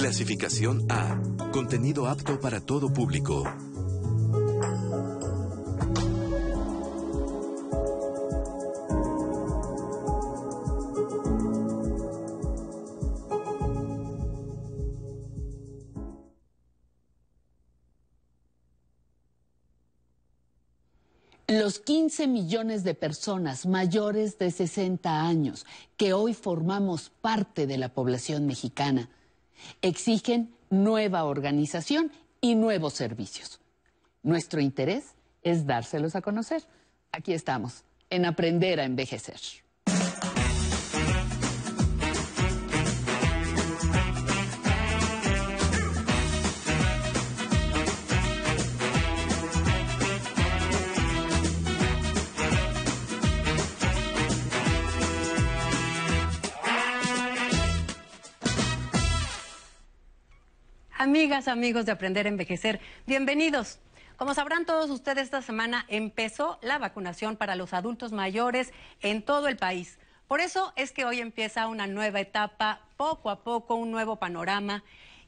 Clasificación A. Contenido apto para todo público. Los 15 millones de personas mayores de 60 años que hoy formamos parte de la población mexicana exigen nueva organización y nuevos servicios. Nuestro interés es dárselos a conocer. Aquí estamos, en Aprender a Envejecer. Amigas, amigos de Aprender a Envejecer, bienvenidos. Como sabrán todos ustedes, esta semana empezó la vacunación para los adultos mayores en todo el país. Por eso es que hoy empieza una nueva etapa, poco a poco, un nuevo panorama.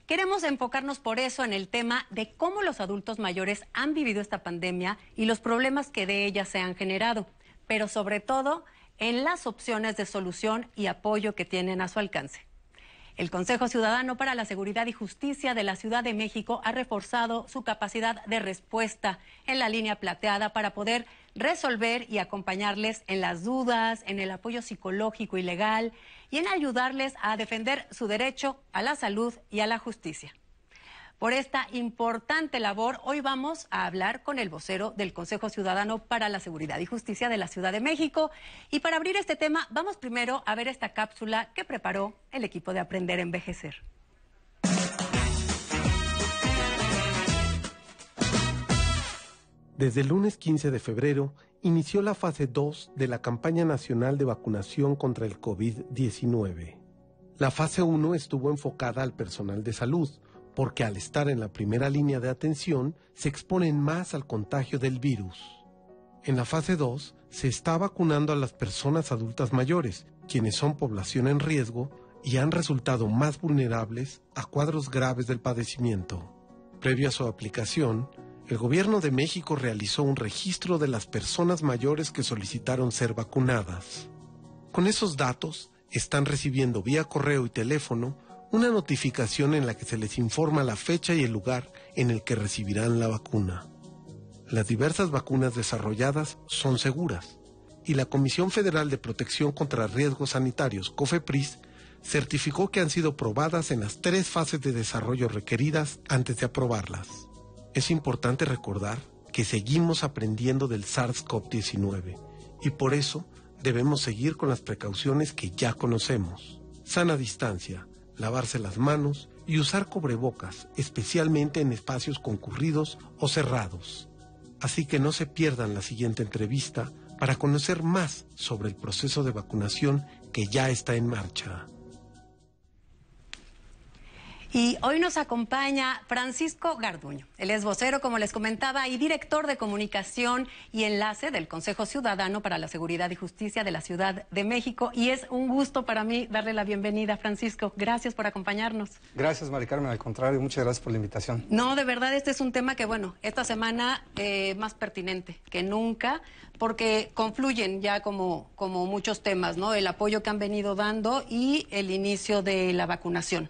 Queremos enfocarnos por eso en el tema de cómo los adultos mayores han vivido esta pandemia y los problemas que de ella se han generado, pero sobre todo en las opciones de solución y apoyo que tienen a su alcance. El Consejo Ciudadano para la Seguridad y Justicia de la Ciudad de México ha reforzado su capacidad de respuesta en la línea plateada para poder resolver y acompañarles en las dudas, en el apoyo psicológico y legal y en ayudarles a defender su derecho a la salud y a la justicia. Por esta importante labor, hoy vamos a hablar con el vocero del Consejo Ciudadano para la Seguridad y Justicia de la Ciudad de México. Y para abrir este tema, vamos primero a ver esta cápsula que preparó el equipo de Aprender a Envejecer. Desde el lunes 15 de febrero inició la fase 2 de la campaña nacional de vacunación contra el COVID-19. La fase 1 estuvo enfocada al personal de salud, porque al estar en la primera línea de atención se exponen más al contagio del virus. En la fase 2 se está vacunando a las personas adultas mayores, quienes son población en riesgo y han resultado más vulnerables a cuadros graves del padecimiento. Previo a su aplicación, el Gobierno de México realizó un registro de las personas mayores que solicitaron ser vacunadas. Con esos datos, están recibiendo vía correo y teléfono una notificación en la que se les informa la fecha y el lugar en el que recibirán la vacuna. Las diversas vacunas desarrolladas son seguras y la Comisión Federal de Protección contra Riesgos Sanitarios, COFEPRIS, certificó que han sido probadas en las tres fases de desarrollo requeridas antes de aprobarlas. Es importante recordar que seguimos aprendiendo del SARS-CoV-19 y por eso debemos seguir con las precauciones que ya conocemos. Sana distancia, lavarse las manos y usar cubrebocas, especialmente en espacios concurridos o cerrados. Así que no se pierdan la siguiente entrevista para conocer más sobre el proceso de vacunación que ya está en marcha. Y hoy nos acompaña Francisco Garduño. Él es vocero, como les comentaba, y director de comunicación y enlace del Consejo Ciudadano para la Seguridad y Justicia de la Ciudad de México. Y es un gusto para mí darle la bienvenida, Francisco. Gracias por acompañarnos. Gracias, Mari Carmen. Al contrario, muchas gracias por la invitación. No, de verdad, este es un tema que, bueno, esta semana eh, más pertinente que nunca, porque confluyen ya como, como muchos temas, ¿no? El apoyo que han venido dando y el inicio de la vacunación.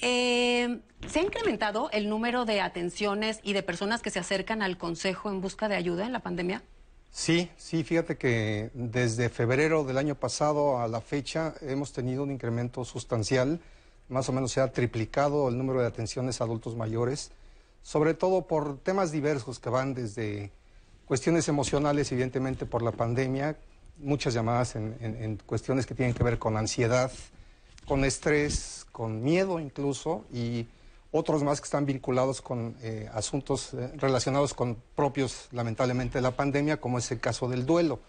Eh, ¿Se ha incrementado el número de atenciones y de personas que se acercan al Consejo en busca de ayuda en la pandemia? Sí, sí, fíjate que desde febrero del año pasado a la fecha hemos tenido un incremento sustancial, más o menos se ha triplicado el número de atenciones a adultos mayores, sobre todo por temas diversos que van desde cuestiones emocionales, evidentemente por la pandemia, muchas llamadas en, en cuestiones que tienen que ver con ansiedad, con estrés, con miedo incluso, y otros más que están vinculados con eh, asuntos eh, relacionados con propios, lamentablemente, de la pandemia, como es el caso del duelo.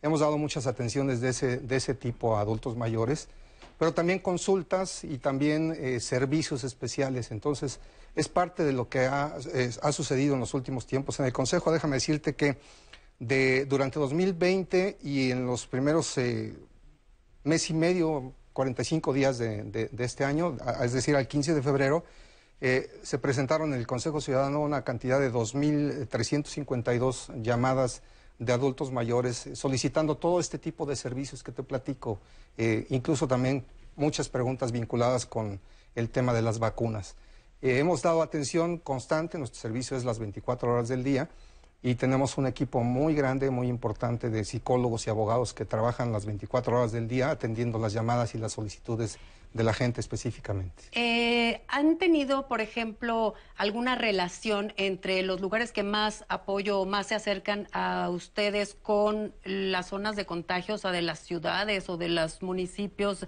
Hemos dado muchas atenciones de ese, de ese tipo a adultos mayores, pero también consultas y también eh, servicios especiales. Entonces, es parte de lo que ha, ha, sucedido en los últimos tiempos. En el Consejo, déjame decirte que de, durante 2020 y en los primeros mes y medio, 45 días de, este año, es decir, al 15 de febrero, eh, se presentaron en el Consejo Ciudadano una cantidad de 2.352 llamadas de adultos mayores eh, solicitando todo este tipo de servicios que te platico, eh, incluso también muchas preguntas vinculadas con el tema de las vacunas. hemos dado atención constante, nuestro servicio es las 24 horas del día y tenemos un equipo muy grande, muy importante de psicólogos y abogados que trabajan las 24 horas del día atendiendo las llamadas y las solicitudes de la gente específicamente. Eh, ¿Han tenido, por ejemplo, alguna relación entre los lugares que más apoyo o más se acercan a ustedes con las zonas de contagio, o sea, de las ciudades o de los municipios,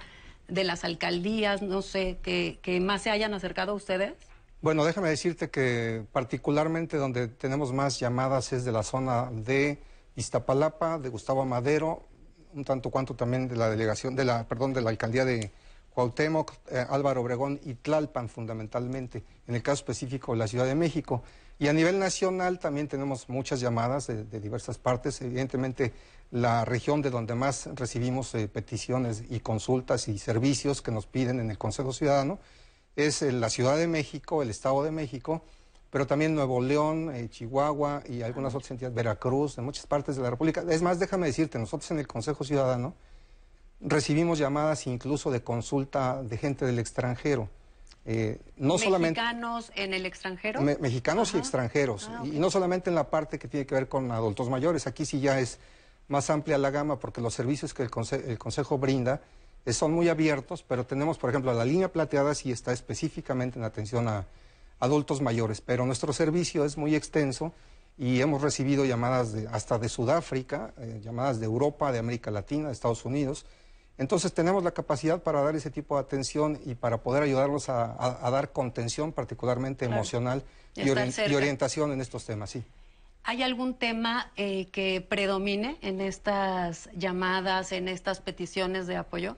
de las alcaldías, no sé, que, que más se hayan acercado a ustedes? Bueno, déjame decirte que particularmente donde tenemos más llamadas es de la zona de Iztapalapa, de Gustavo Madero, un tanto cuanto también de la delegación, de la, perdón, de la alcaldía de Cuauhtémoc, eh, Álvaro Obregón y Tlalpan fundamentalmente, en el caso específico de la Ciudad de México. Y a nivel nacional también tenemos muchas llamadas de, diversas partes. Evidentemente, la región de donde más recibimos eh, peticiones y consultas y servicios que nos piden en el Consejo Ciudadano es la Ciudad de México, el Estado de México, pero también Nuevo León, eh, Chihuahua y algunas otras entidades, Veracruz, en muchas partes de la República. Es más, déjame decirte, nosotros en el Consejo Ciudadano recibimos llamadas incluso de consulta de gente del extranjero. Eh, no ¿Mexicanos en el extranjero? mexicanos y extranjeros. Ah, y, no solamente en la parte que tiene que ver con adultos mayores, aquí sí ya es más amplia la gama porque los servicios que el, el Consejo brinda eh, son muy abiertos, pero tenemos, por ejemplo, la línea plateada sí está específicamente en atención a adultos mayores, pero nuestro servicio es muy extenso y hemos recibido llamadas de, hasta de Sudáfrica, eh, llamadas de Europa, de América Latina, de Estados Unidos. Entonces tenemos la capacidad para dar ese tipo de atención y para poder ayudarlos a, dar contención, particularmente emocional y, orientación en estos temas, sí. ¿Hay algún tema eh, que predomine en estas llamadas, en estas peticiones de apoyo?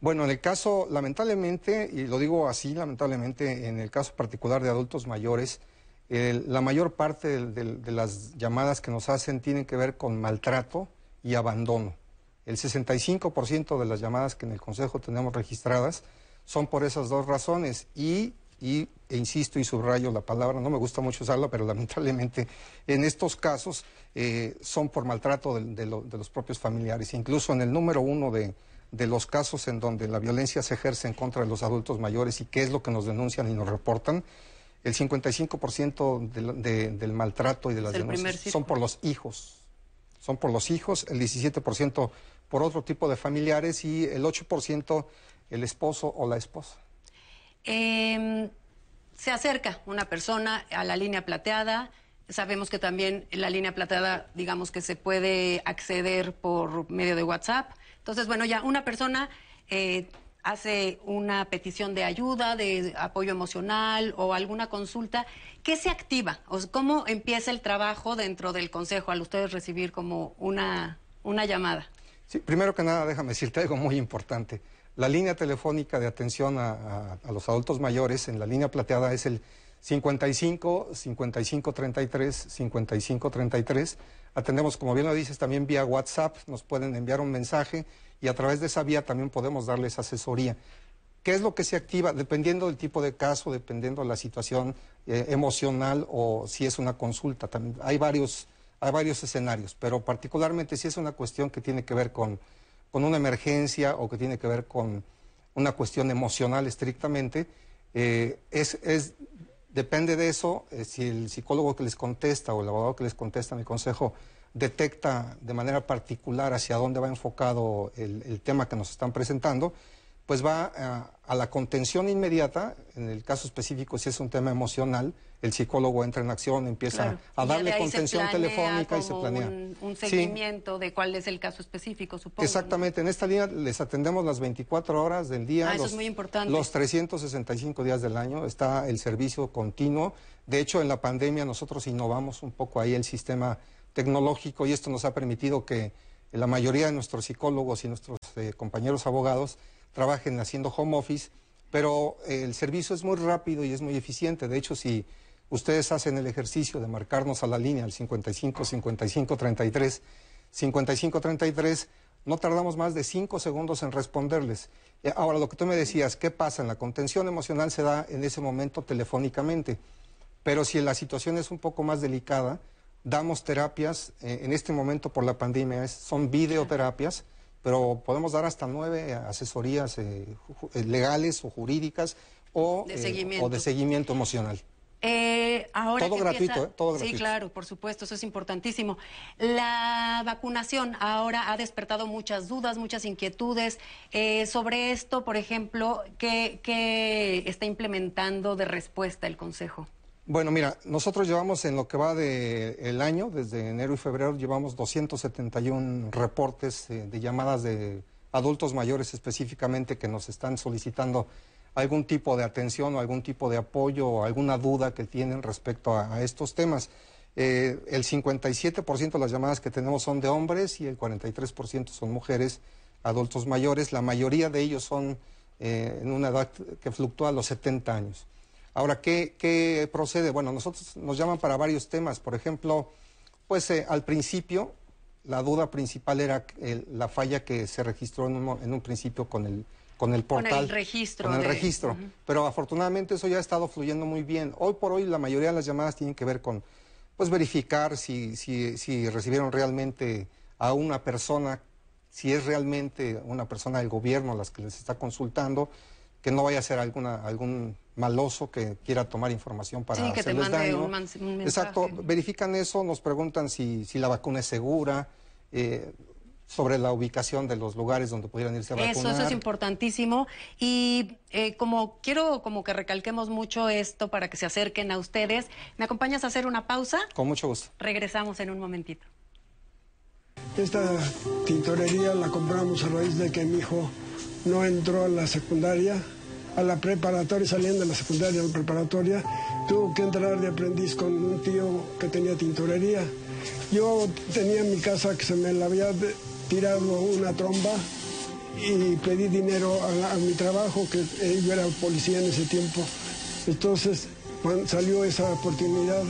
Bueno, en el caso, lamentablemente, y lo digo así, lamentablemente, en el caso particular de adultos mayores, la mayor parte de, las llamadas que nos hacen tienen que ver con maltrato y abandono. El 65% de las llamadas que en el Consejo tenemos registradas son por esas dos razones y, e insisto y subrayo la palabra, no me gusta mucho usarla, pero lamentablemente en estos casos eh, son por maltrato de, los propios familiares. Incluso en el número uno de de los casos en donde la violencia se ejerce en contra de los adultos mayores y qué es lo que nos denuncian y nos reportan, el 55% del maltrato y de las denuncias son por los hijos. Son por los hijos, el 17% por otro tipo de familiares y el 8% el esposo o la esposa. Em, se acerca una persona a la línea plateada. Sabemos que también la línea plateada, digamos que se puede acceder por medio de WhatsApp. Entonces, bueno, ya una persona eh, hace una petición de ayuda, de apoyo emocional o alguna consulta, ¿qué se activa? ¿Cómo empieza el trabajo dentro del Consejo al ustedes recibir como una, una llamada? Sí, primero que nada, déjame decirte algo muy importante. La línea telefónica de atención a los adultos mayores en la línea plateada es el 55 55 33 55 33 Atendemos, como bien lo dices, también vía WhatsApp, nos pueden enviar un mensaje y a través de esa vía también podemos darles asesoría. ¿Qué es lo que se activa? Dependiendo del tipo de caso, dependiendo de la situación eh, emocional o si es una consulta. También hay varios, hay varios escenarios, pero particularmente si es una cuestión que tiene que ver con, con una emergencia o que tiene que ver con una cuestión emocional estrictamente, eh, es, es Depende de eso, eh, si el psicólogo que les contesta o el abogado que les contesta el consejo detecta de manera particular hacia dónde va enfocado el, tema que nos están presentando, pues va a, la contención inmediata, en el caso específico si es un tema emocional, el psicólogo entra en acción, empieza a darle contención telefónica y se planea. Un, seguimiento de cuál es el caso específico, supongo. Exactamente, en esta línea les atendemos las 24 horas del día. Ah, eso es muy importante. Los 365 días del año está el servicio continuo. De hecho, en la pandemia nosotros innovamos un poco ahí el sistema tecnológico y esto nos ha permitido que la mayoría de nuestros psicólogos y nuestros eh, compañeros abogados trabajen haciendo home office, pero eh, el servicio es muy rápido y es muy eficiente. De hecho, si ustedes hacen el ejercicio de marcarnos a la línea al 55 55 33 55 33, no tardamos más de cinco segundos en responderles. Eh, ahora, lo que tú me decías, ¿qué pasa? En la contención emocional se da en ese momento telefónicamente, pero si la situación es un poco más delicada, damos terapias, eh, en este momento por la pandemia son videoterapias, pero podemos dar hasta nueve asesorías eh, legales o jurídicas o o de seguimiento emocional. Eh, ahora todo gratuito, ¿eh? todo gratuito. Sí, claro, por supuesto, eso es importantísimo. La vacunación ahora ha despertado muchas dudas, muchas inquietudes eh, sobre esto, por ejemplo, ¿qué, está implementando de respuesta el Consejo? Bueno, mira, nosotros llevamos en lo que va del el año, desde enero y febrero, llevamos 271 reportes de llamadas de adultos mayores específicamente que nos están solicitando algún tipo de atención o algún tipo de apoyo o alguna duda que tienen respecto a, estos temas. Eh, el 57% de las llamadas que tenemos son de hombres y el 43% son mujeres, adultos mayores. La mayoría de ellos son eh, en una edad que fluctúa a los 70 años. Ahora, ¿qué, procede? Bueno, nosotros nos llaman para varios temas. Por ejemplo, pues eh, al principio la duda principal era la falla que se registró en un principio con el con el portal. Con el registro. Con el registro. Pero afortunadamente eso ya ha estado fluyendo muy bien. Hoy por hoy la mayoría de las llamadas tienen que ver con pues verificar si, si, si recibieron realmente a una persona, si es realmente una persona del gobierno las que les está consultando, que no vaya a ser alguna, algún maloso que quiera tomar información para sí, que te mande Un, mensaje. Exacto, verifican eso, nos preguntan si, si la vacuna es segura. Eh, sobre la ubicación de los lugares donde pudieran irse a vacunar. Eso, eso es importantísimo. Y eh, como quiero como que recalquemos mucho esto para que se acerquen a ustedes, ¿me acompañas a hacer una pausa? Con mucho gusto. Regresamos en un momentito. Esta tintorería la compramos a raíz de que mi hijo no entró a la secundaria, a la preparatoria, saliendo de la secundaria a la preparatoria, tuvo que entrar de aprendiz con un tío que tenía tintorería. Yo tenía en mi casa que se me la había tirado una tromba y pedí dinero a, mi trabajo, que yo era policía en ese tiempo. Entonces, salió esa oportunidad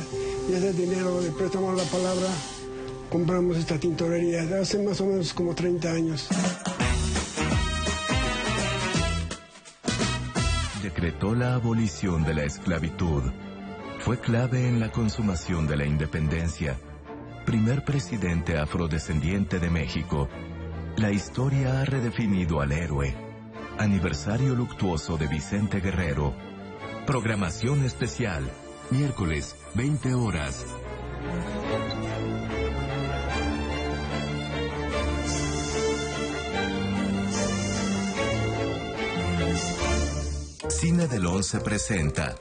y ese dinero de préstamo la palabra, compramos esta tintorería hace más o menos como 30 años. Decretó la abolición de la esclavitud. Fue clave en la consumación de la independencia primer presidente afrodescendiente de México, la historia ha redefinido al héroe. Aniversario luctuoso de Vicente Guerrero. Programación especial, miércoles, 20 horas. Cine del Once presenta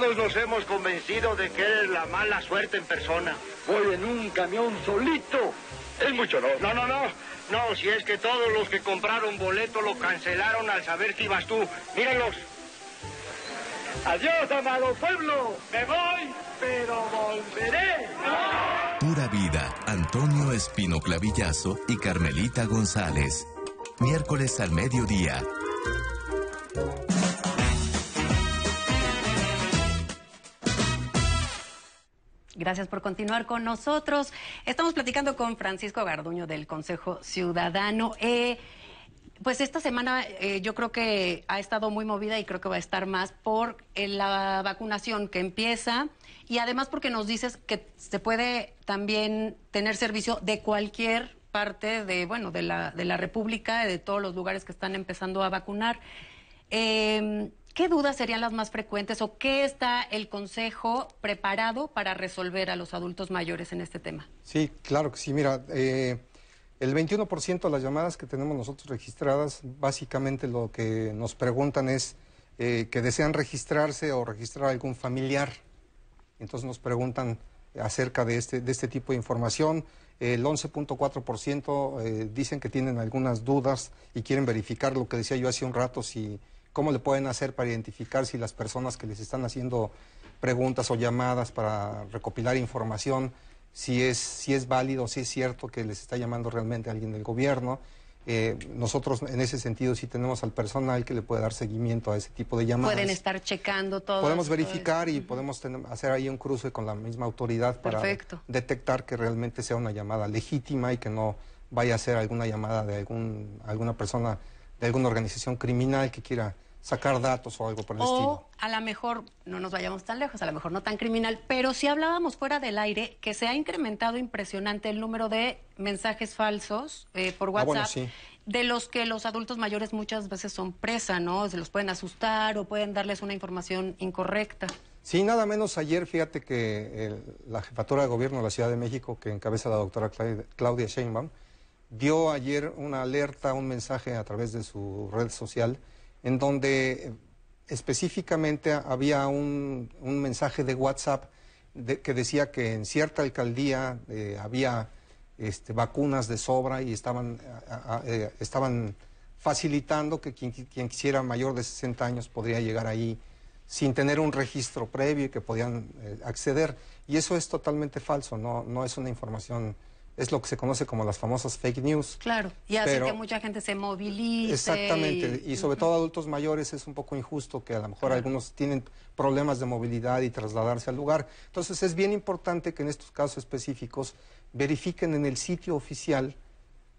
todos nos hemos convencido de que eres la mala suerte en persona. Voy en un camión solito. Es mucho, ¿no? No, no, no. No, si es que todos los que compraron boleto lo cancelaron al saber que ibas tú. Mírenlos. Adiós, amado pueblo. Me voy, pero volveré. Pura vida. Antonio Espino Clavillazo y Carmelita González. Miércoles al mediodía. Gracias por continuar con nosotros. Estamos platicando con Francisco Garduño del Consejo Ciudadano. Eh, pues esta semana eh, yo creo que ha estado muy movida y creo que va a estar más por eh, la vacunación que empieza y además porque nos dices que se puede también tener servicio de cualquier parte de bueno de la de la República de todos los lugares que están empezando a vacunar. ¿Qué dudas serían las más frecuentes o qué está el Consejo preparado para resolver a los adultos mayores en este tema? Sí, claro que sí. Mira, eh, el 21% de las llamadas que tenemos nosotros registradas, básicamente lo que nos preguntan es eh, que desean registrarse o registrar a algún familiar. Entonces nos preguntan acerca de este, de este tipo de información. El 11.4% eh, dicen que tienen algunas dudas y quieren verificar lo que decía yo hace un rato, si cómo le pueden hacer para identificar si las personas que les están haciendo preguntas o llamadas para recopilar información, si es, si es válido, si es cierto que les está llamando realmente alguien del gobierno. Eh, nosotros en ese sentido sí tenemos al personal que le puede dar seguimiento a ese tipo de llamadas. Pueden estar checando todo. Podemos verificar y podemos hacer ahí un cruce con la misma autoridad para detectar que realmente sea una llamada legítima y que no vaya a ser alguna llamada de algún, alguna persona de alguna organización criminal que quiera sacar datos o algo por el estilo. O a lo mejor, no nos vayamos tan lejos, a lo mejor no tan criminal, pero si hablábamos fuera del aire que se ha incrementado impresionante el número de mensajes falsos eh, por Ah, WhatsApp. bueno, sí. De los que los adultos mayores muchas veces son presa, ¿no? Se los pueden asustar o pueden darles una información incorrecta. Sí, nada menos ayer, fíjate que el- la jefatura de gobierno de la Ciudad de México, que encabeza la doctora Cla- Claudia Sheinbaum, dio ayer una alerta, un mensaje a través de su red social, en donde eh, específicamente había un, un mensaje de WhatsApp de- que decía que en cierta alcaldía eh, había este, vacunas de sobra y estaban, eh, estaban facilitando que quien, qui- quien quisiera mayor de 60 años podría llegar ahí sin tener un registro previo y que podían acceder. Y eso es totalmente falso, no, no es una información, es lo que se conoce como las famosas fake news. Claro, y hace Pero- que mucha gente se movilice. Exactamente, y sobre todo adultos mayores es un poco injusto que a lo mejor algunos tienen problemas de movilidad y trasladarse al lugar. Entonces es bien importante que en estos casos específicos verifiquen en el sitio oficial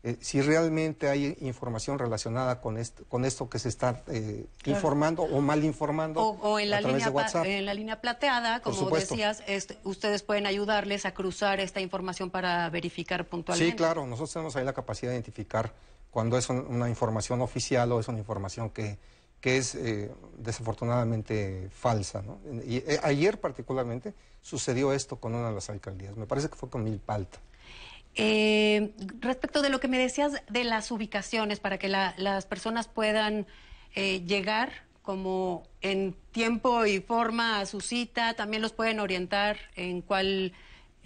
eh, si realmente hay información relacionada con esto, con esto que se está eh, Claro. informando o mal informando O, o en, la a línea, de pa- WhatsApp. en la línea plateada, como decías, este, ustedes pueden ayudarles a cruzar esta información para verificar puntualmente. Sí, claro, nosotros tenemos ahí la capacidad de identificar cuando es un- una información oficial o es una información que, que es eh, desafortunadamente falsa. ¿no? Y ayer particularmente sucedió esto con una de las alcaldías, me parece que fue con Milpalta. Eh, respecto de lo que me decías de las ubicaciones, para que la- las personas puedan eh, llegar como en tiempo y forma a su cita, también los pueden orientar en cuál,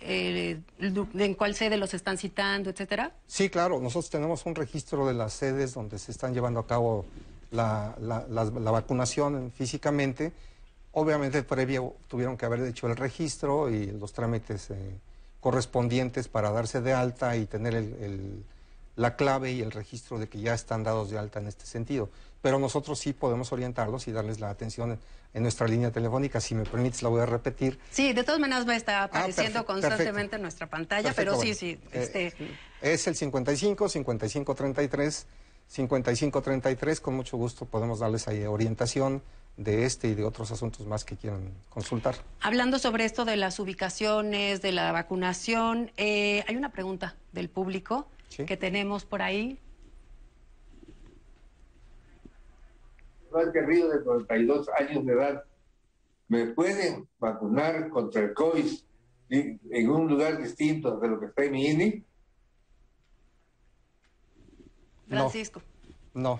eh, en cuál sede los están citando, etcétera. Sí, claro, nosotros tenemos un registro de las sedes donde se están llevando a cabo la- la vacunación físicamente. Obviamente previo tuvieron que haber hecho el registro y los trámites eh, correspondientes para darse de alta y tener el- el- la clave y el registro de que ya están dados de alta en este sentido. Pero nosotros sí podemos orientarlos y darles la atención en, en nuestra línea telefónica. Si me permites, la voy a repetir. Sí, de todas maneras va a estar apareciendo perfecto, constantemente perfecto. en nuestra pantalla, Perfecto, pero sí, bueno. sí, Eh, este, Es el 55 55 33 55 33. Con mucho gusto podemos darles ahí orientación de este y de otros asuntos más que quieran consultar. Hablando sobre esto de las ubicaciones, de la vacunación, eh, hay una pregunta del público Sí. que tenemos por ahí. De 92 años de edad. ¿Me pueden vacunar contra el COVID en un lugar distinto de lo que está en mi INE? Francisco. No. No,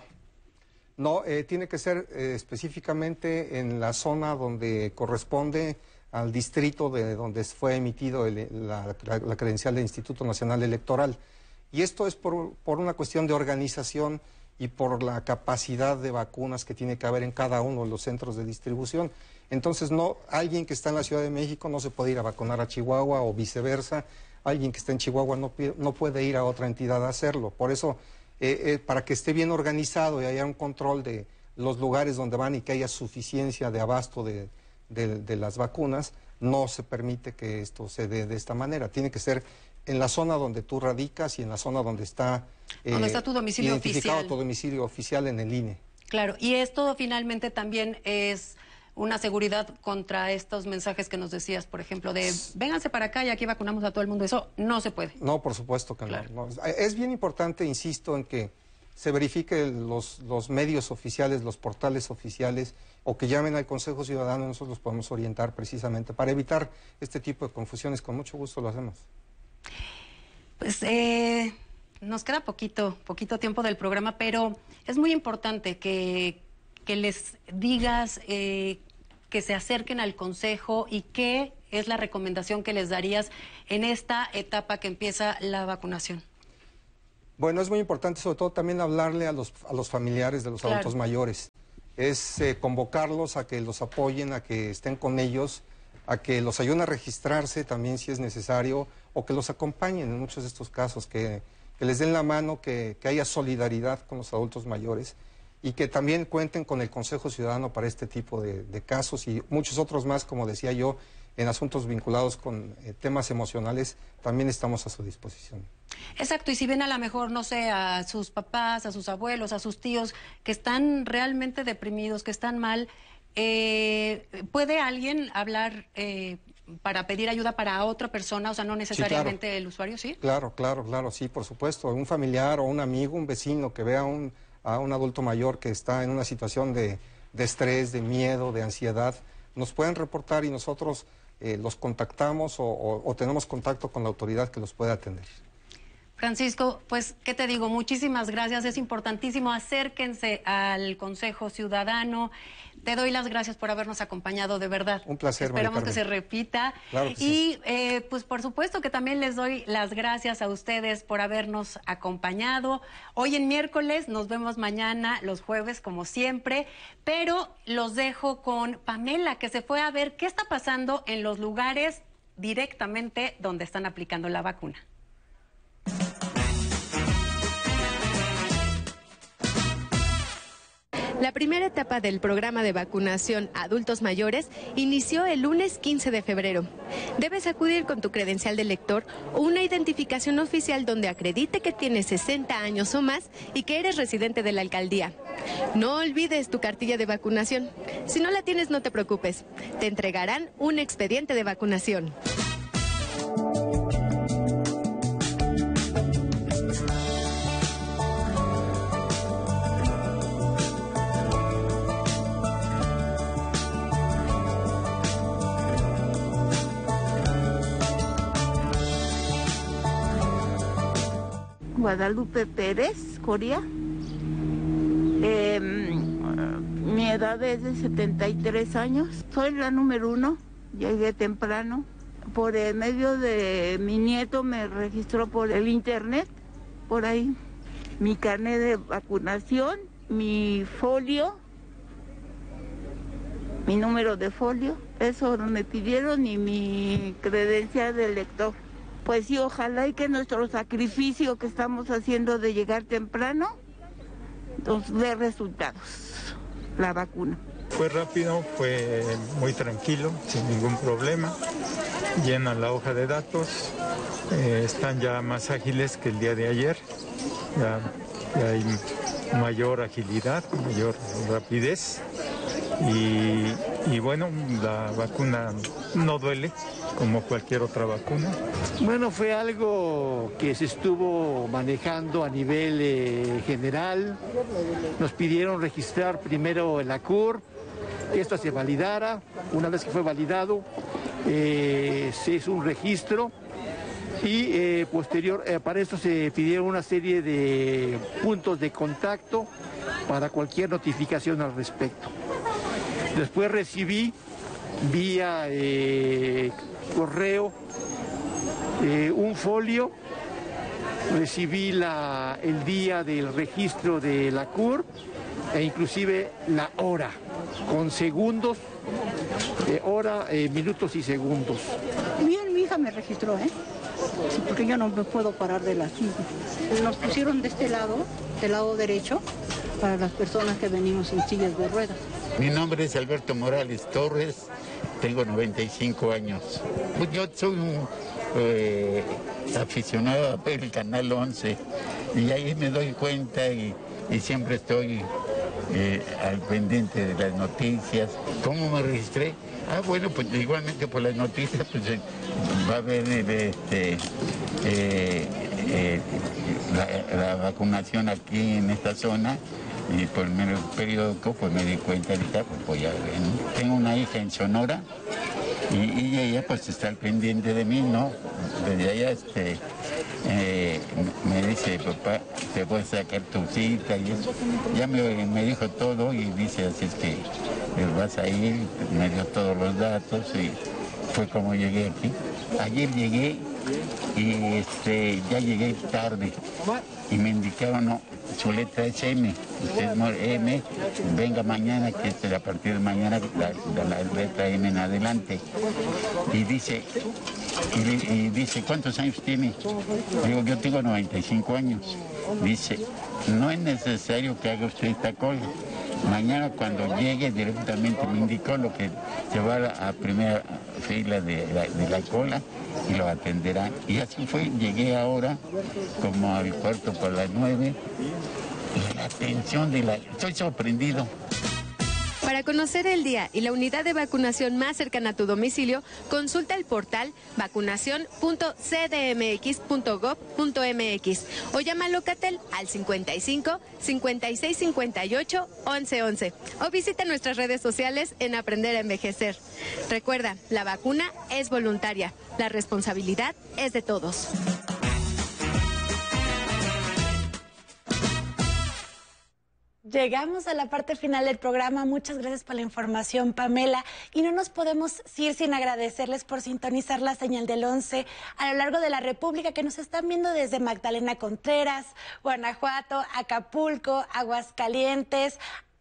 eh, tiene que ser eh, específicamente en la zona donde corresponde al distrito de donde fue emitido el- la, la- credencial del Instituto Nacional Electoral. Y esto es por, por una cuestión de organización y por la capacidad de vacunas que tiene que haber en cada uno de los centros de distribución. Entonces, no, alguien que está en la Ciudad de México no se puede ir a vacunar a Chihuahua o viceversa. Alguien que está en Chihuahua no, no puede ir a otra entidad a hacerlo. Por eso, eh, eh, para que esté bien organizado y haya un control de los lugares donde van y que haya suficiencia de abasto de, de- de las vacunas, no se permite que esto se dé de esta manera. Tiene que ser en la zona donde tú radicas y en la zona donde está, eh, Donde está tu domicilio identificado oficial. tu domicilio oficial en el INE. Claro, y esto finalmente también es una seguridad contra estos mensajes que nos decías, por ejemplo, de vénganse para acá y aquí vacunamos a todo el mundo. Eso no se puede. No, por supuesto que no. Es bien importante, insisto, en que se verifique los, los medios oficiales, los portales oficiales, o que llamen al Consejo Ciudadano, nosotros los podemos orientar precisamente para evitar este tipo de confusiones. Con mucho gusto lo hacemos. Pues eh, nos queda poquito, poquito tiempo del programa, pero es muy importante que, que les digas eh, que se acerquen al consejo y qué es la recomendación que les darías en esta etapa que empieza la vacunación. Bueno, es muy importante sobre todo también hablarle a los, a los familiares de los Claro. adultos mayores. Es eh, convocarlos a que los apoyen, a que estén con ellos, a que los ayuden a registrarse también si es necesario, o que los acompañen en muchos de estos casos, que, que les den la mano, que, que haya solidaridad con los adultos mayores y que también cuenten con el Consejo Ciudadano para este tipo de, de casos y muchos otros más, como decía yo, en asuntos vinculados con eh, temas emocionales, también estamos a su disposición. Exacto, y si ven a lo mejor, no sé, a sus papás, a sus abuelos, a sus tíos que están realmente deprimidos, que están mal, eh, ¿puede alguien hablar eh, para pedir ayuda para otra persona? O sea, no necesariamente el usuario, ¿sí? Claro, claro, claro, sí, por supuesto. Un familiar o un amigo, un vecino que vea un, a un adulto mayor que está en una situación de, estrés, de miedo, de ansiedad, nos pueden reportar y nosotros eh, los contactamos o tenemos contacto con la autoridad que los puede atender. Francisco, pues, ¿qué te digo? Muchísimas gracias. Es importantísimo. Acérquense al Consejo Ciudadano. Te doy las gracias por habernos acompañado, de verdad. Un placer, Esperamos que se repita. y, eh, pues, por supuesto que también les doy las gracias a ustedes por habernos acompañado. Hoy en miércoles, nos vemos mañana, los jueves, como siempre. Pero los dejo con Pamela, que se fue a ver qué está pasando en los lugares directamente donde están aplicando la vacuna. La primera etapa del programa de vacunación adultos mayores inició el lunes 15 de febrero. Debes acudir con tu credencial de lector o una identificación oficial donde acredite que tienes 60 años o más y que eres residente de la alcaldía. No olvides tu cartilla de vacunación. Si no la tienes, no te preocupes. Te entregarán un expediente de vacunación. Guadalupe Pérez, Coria. Em, mi edad es de 73 años. Soy la número uno. Llegué temprano. Por el medio de mi nieto me registró por el internet, por ahí. Mi carnet de vacunación, mi folio, mi número de folio. Eso me pidieron ni mi credencial de lector pues sí, ojalá y que nuestro sacrificio que estamos haciendo de llegar temprano nos dé resultados, la vacuna. Fue rápido, fue muy tranquilo, sin ningún problema. Llenan la hoja de datos, eh, están ya más ágiles que el día de ayer, ya, hay mayor agilidad, mayor rapidez y bueno, la vacuna no duele, como cualquier otra vacuna. Bueno, fue algo que se estuvo manejando a nivel eh, general. Nos pidieron registrar primero en la CUR, que esto se validara. Una vez que fue validado, eh, se hizo un registro y eh, posterior, para esto se pidieron una serie de puntos de contacto para cualquier notificación al respecto. Después recibí vía correo, eh, un folio, recibí la, el día del registro de la CUR e inclusive la hora, con segundos, eh, hora, eh, minutos y segundos. Bien, mi hija me registró, ¿eh? porque yo no me puedo parar de la silla. Nos pusieron de este lado, del lado derecho, para las personas que venimos en sillas de ruedas. Mi nombre es Alberto Morales Torres, tengo 95 años. Pues yo soy un eh, aficionado a Canal 11 y ahí me doy cuenta y, siempre estoy eh, al pendiente de las noticias. ¿Cómo me registré? Ah, bueno, pues igualmente por las noticias pues, eh, va a haber este, la vacunación aquí en esta zona y por el periódico pues me di cuenta ahorita, pues voy a ver. Tengo una hija en Sonora y, ella pues está al pendiente de mí, ¿no? Desde allá este, eh, me dice, papá, te voy a sacar tu cita y eso. Ya me, dijo todo y dice, así es que eh, vas a ir, me dio todos los datos y fue como llegué aquí. Ayer llegué y este, ya llegué tarde y me indicaron, su letra es M, usted M, venga mañana, que es a partir de mañana la, letra M en adelante. Y dice, y, dice, ¿cuántos años tiene? Digo, yo tengo 95 años. Dice, no es necesario que haga usted esta cola. Mañana cuando llegue directamente me indicó lo que llevar a primera fila de la, la cola y lo atenderán. Y así fue, llegué ahora como al cuarto por las nueve y la atención de la... Estoy sorprendido. Para conocer el día y la unidad de vacunación más cercana a tu domicilio, consulta el portal vacunación.cdmx.gov.mx o llama a Locatel al 55 56 58 11 11 o visita nuestras redes sociales en Aprender a Envejecer. Recuerda, la vacuna es voluntaria, la responsabilidad es de todos. Llegamos a la parte final del programa. Muchas gracias por la información, Pamela. Y no nos podemos ir sin agradecerles por sintonizar la señal del 11 a lo largo de la República que nos están viendo desde Magdalena Contreras, Guanajuato, Acapulco, Aguascalientes,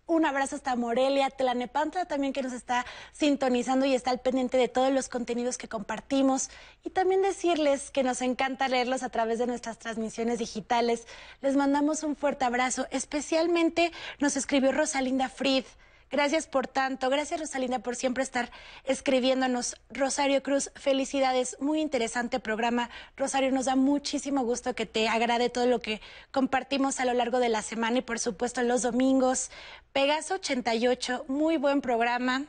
un abrazo hasta Morelia, Tlanepantla también que nos está sintonizando y está al pendiente de todos los contenidos que compartimos. Y también decirles que nos encanta leerlos a través de nuestras transmisiones digitales. Les mandamos un fuerte abrazo. Especialmente nos escribió Rosalinda Fried Gracias por tanto. Gracias, Rosalinda, por siempre estar escribiéndonos. Rosario Cruz, felicidades. Muy interesante programa. Rosario, nos da muchísimo gusto que te agrade todo lo que compartimos a lo largo de la semana y, por supuesto, los domingos. Pegaso 88, muy buen programa.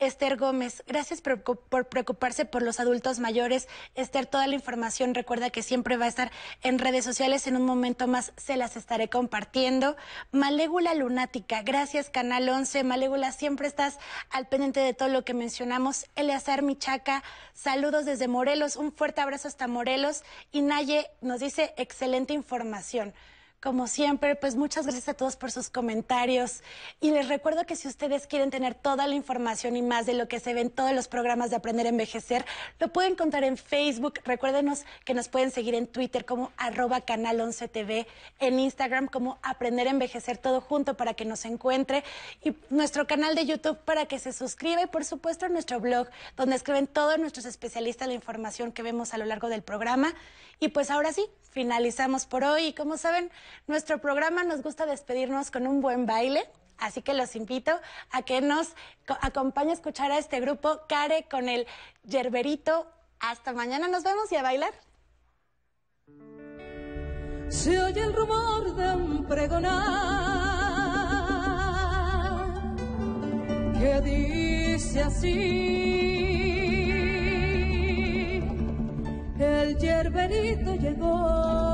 Esther Gómez, gracias por, preocuparse por los adultos mayores. Esther, toda la información recuerda que siempre va a estar en redes sociales. En un momento más se las estaré compartiendo. Malégula Lunática, gracias Canal 11. Malégula, siempre estás al pendiente de todo lo que mencionamos. Eleazar Michaca, saludos desde Morelos. Un fuerte abrazo hasta Morelos. Y Naye nos dice excelente información. Como siempre, pues muchas gracias a todos por sus comentarios. Y les recuerdo que si ustedes quieren tener toda la información y más de lo que se ve en todos los programas de Aprender a Envejecer, lo pueden encontrar en Facebook. Recuérdenos que nos pueden seguir en Twitter como arroba canal 11 TV, en Instagram como Aprender a Envejecer todo junto para que nos encuentre y nuestro canal de YouTube para que se suscriba y por supuesto nuestro blog donde escriben todos nuestros especialistas la información que vemos a lo largo del programa. Y pues ahora sí, finalizamos por hoy. Y como saben, nuestro programa nos gusta despedirnos con un buen baile. Así que los invito a que nos acompañe a escuchar a este grupo Care con el Yerberito. Hasta mañana nos vemos y a bailar. Se oye el rumor de un pregonar que dice así. El yerberito llegó